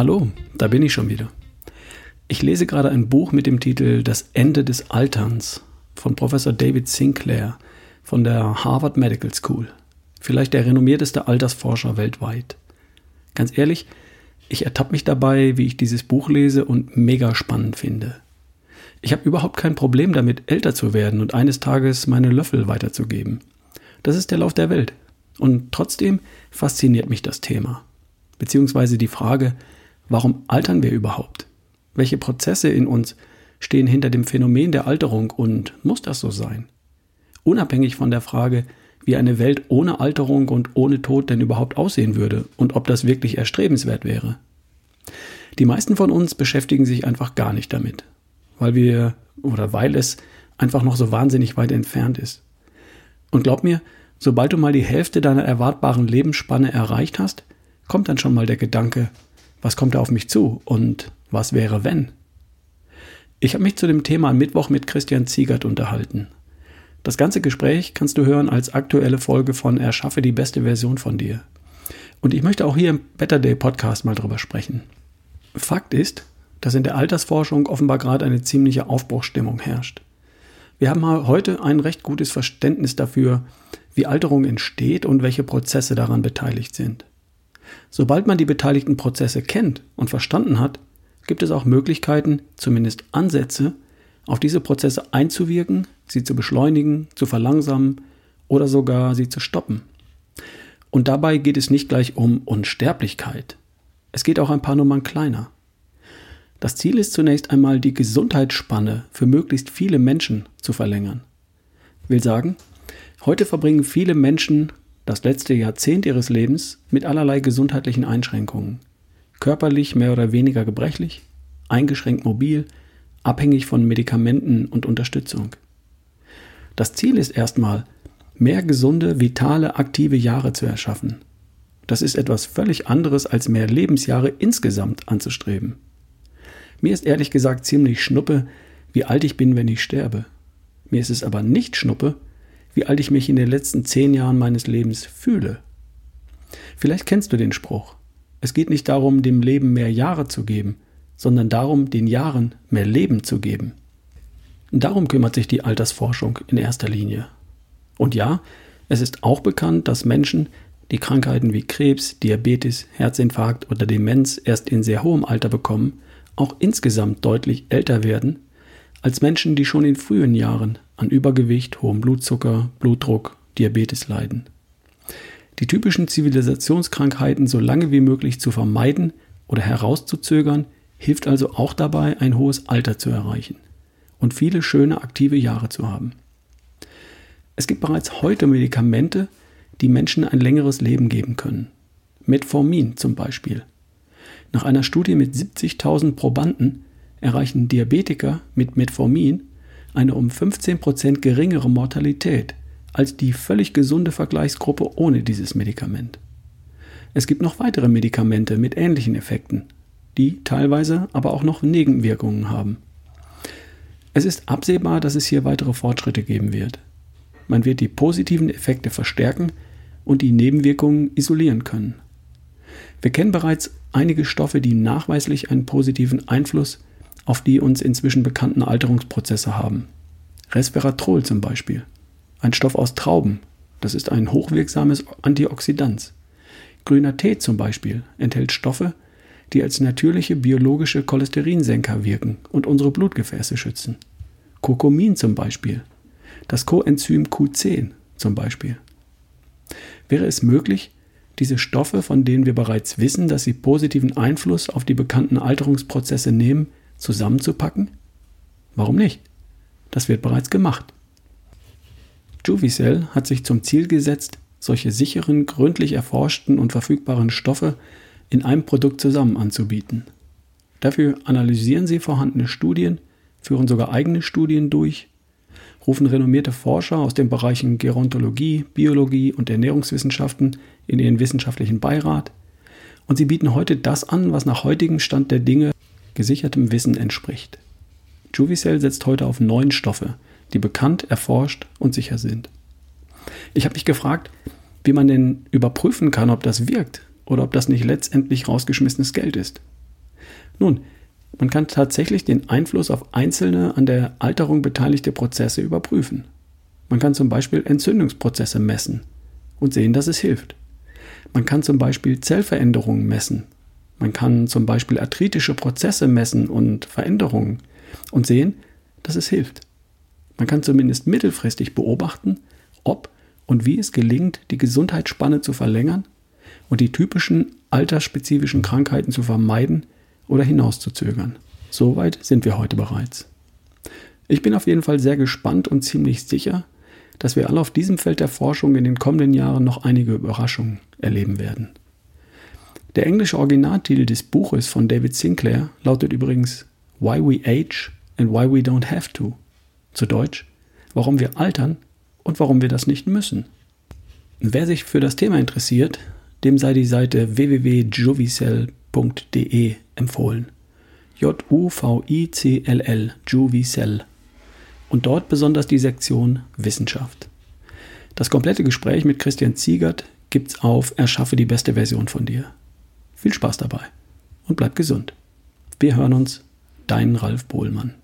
Hallo, da bin ich schon wieder. Ich lese gerade ein Buch mit dem Titel Das Ende des Alterns von Professor David Sinclair von der Harvard Medical School, vielleicht der renommierteste Altersforscher weltweit. Ganz ehrlich, ich ertappe mich dabei, wie ich dieses Buch lese und mega spannend finde. Ich habe überhaupt kein Problem damit, älter zu werden und eines Tages meine Löffel weiterzugeben. Das ist der Lauf der Welt. Und trotzdem fasziniert mich das Thema. Beziehungsweise die Frage, warum altern wir überhaupt? Welche Prozesse in uns stehen hinter dem Phänomen der Alterung und muss das so sein? Unabhängig von der Frage, wie eine Welt ohne Alterung und ohne Tod denn überhaupt aussehen würde und ob das wirklich erstrebenswert wäre. Die meisten von uns beschäftigen sich einfach gar nicht damit, weil wir oder weil es einfach noch so wahnsinnig weit entfernt ist. Und glaub mir, sobald du mal die Hälfte deiner erwartbaren Lebensspanne erreicht hast, kommt dann schon mal der Gedanke, was kommt da auf mich zu und was wäre wenn? Ich habe mich zu dem Thema am Mittwoch mit Christian Ziegert unterhalten. Das ganze Gespräch kannst du hören als aktuelle Folge von Erschaffe die beste Version von dir. Und ich möchte auch hier im Better Day Podcast mal drüber sprechen. Fakt ist, dass in der Altersforschung offenbar gerade eine ziemliche Aufbruchsstimmung herrscht. Wir haben heute ein recht gutes Verständnis dafür, wie Alterung entsteht und welche Prozesse daran beteiligt sind. Sobald man die beteiligten Prozesse kennt und verstanden hat, gibt es auch Möglichkeiten, zumindest Ansätze, auf diese Prozesse einzuwirken, sie zu beschleunigen, zu verlangsamen oder sogar sie zu stoppen. Und dabei geht es nicht gleich um Unsterblichkeit. Es geht auch ein paar Nummern kleiner. Das Ziel ist zunächst einmal, die Gesundheitsspanne für möglichst viele Menschen zu verlängern. Will sagen, heute verbringen viele Menschen das letzte Jahrzehnt ihres Lebens mit allerlei gesundheitlichen Einschränkungen körperlich mehr oder weniger gebrechlich, eingeschränkt mobil, abhängig von Medikamenten und Unterstützung. Das Ziel ist erstmal, mehr gesunde, vitale, aktive Jahre zu erschaffen. Das ist etwas völlig anderes als mehr Lebensjahre insgesamt anzustreben. Mir ist ehrlich gesagt ziemlich schnuppe, wie alt ich bin, wenn ich sterbe. Mir ist es aber nicht schnuppe, wie alt ich mich in den letzten zehn Jahren meines Lebens fühle. Vielleicht kennst du den Spruch. Es geht nicht darum, dem Leben mehr Jahre zu geben, sondern darum, den Jahren mehr Leben zu geben. Darum kümmert sich die Altersforschung in erster Linie. Und ja, es ist auch bekannt, dass Menschen, die Krankheiten wie Krebs, Diabetes, Herzinfarkt oder Demenz erst in sehr hohem Alter bekommen, auch insgesamt deutlich älter werden als Menschen, die schon in frühen Jahren an Übergewicht, hohem Blutzucker, Blutdruck, Diabetes leiden die typischen Zivilisationskrankheiten so lange wie möglich zu vermeiden oder herauszuzögern, hilft also auch dabei, ein hohes Alter zu erreichen und viele schöne aktive Jahre zu haben. Es gibt bereits heute Medikamente, die Menschen ein längeres Leben geben können. Metformin zum Beispiel. Nach einer Studie mit 70.000 Probanden erreichen Diabetiker mit Metformin eine um 15% geringere Mortalität als die völlig gesunde Vergleichsgruppe ohne dieses Medikament. Es gibt noch weitere Medikamente mit ähnlichen Effekten, die teilweise aber auch noch Nebenwirkungen haben. Es ist absehbar, dass es hier weitere Fortschritte geben wird. Man wird die positiven Effekte verstärken und die Nebenwirkungen isolieren können. Wir kennen bereits einige Stoffe, die nachweislich einen positiven Einfluss auf die uns inzwischen bekannten Alterungsprozesse haben. Resveratrol zum Beispiel. Ein Stoff aus Trauben, das ist ein hochwirksames Antioxidant. Grüner Tee zum Beispiel enthält Stoffe, die als natürliche biologische Cholesterinsenker wirken und unsere Blutgefäße schützen. Kurkumin zum Beispiel, das Coenzym Q10 zum Beispiel. Wäre es möglich, diese Stoffe, von denen wir bereits wissen, dass sie positiven Einfluss auf die bekannten Alterungsprozesse nehmen, zusammenzupacken? Warum nicht? Das wird bereits gemacht. Juvicell hat sich zum Ziel gesetzt, solche sicheren, gründlich erforschten und verfügbaren Stoffe in einem Produkt zusammen anzubieten. Dafür analysieren sie vorhandene Studien, führen sogar eigene Studien durch, rufen renommierte Forscher aus den Bereichen Gerontologie, Biologie und Ernährungswissenschaften in ihren wissenschaftlichen Beirat und sie bieten heute das an, was nach heutigem Stand der Dinge gesichertem Wissen entspricht. Juvicell setzt heute auf neun Stoffe, die bekannt, erforscht und sicher sind. Ich habe mich gefragt, wie man denn überprüfen kann, ob das wirkt oder ob das nicht letztendlich rausgeschmissenes Geld ist. Nun, man kann tatsächlich den Einfluss auf einzelne an der Alterung beteiligte Prozesse überprüfen. Man kann zum Beispiel Entzündungsprozesse messen und sehen, dass es hilft. Man kann zum Beispiel Zellveränderungen messen. Man kann zum Beispiel arthritische Prozesse messen und Veränderungen und sehen, dass es hilft. Man kann zumindest mittelfristig beobachten, ob und wie es gelingt, die Gesundheitsspanne zu verlängern und die typischen altersspezifischen Krankheiten zu vermeiden oder hinauszuzögern. Soweit sind wir heute bereits. Ich bin auf jeden Fall sehr gespannt und ziemlich sicher, dass wir alle auf diesem Feld der Forschung in den kommenden Jahren noch einige Überraschungen erleben werden. Der englische Originaltitel des Buches von David Sinclair lautet übrigens Why We Age and Why We Don't Have to. Zu Deutsch, warum wir altern und warum wir das nicht müssen. Wer sich für das Thema interessiert, dem sei die Seite www.juvicell.de empfohlen. J-U-V-I-C-L-L, Juvicell. Und dort besonders die Sektion Wissenschaft. Das komplette Gespräch mit Christian Ziegert gibt's auf Erschaffe die beste Version von dir. Viel Spaß dabei und bleib gesund. Wir hören uns, dein Ralf Bohlmann.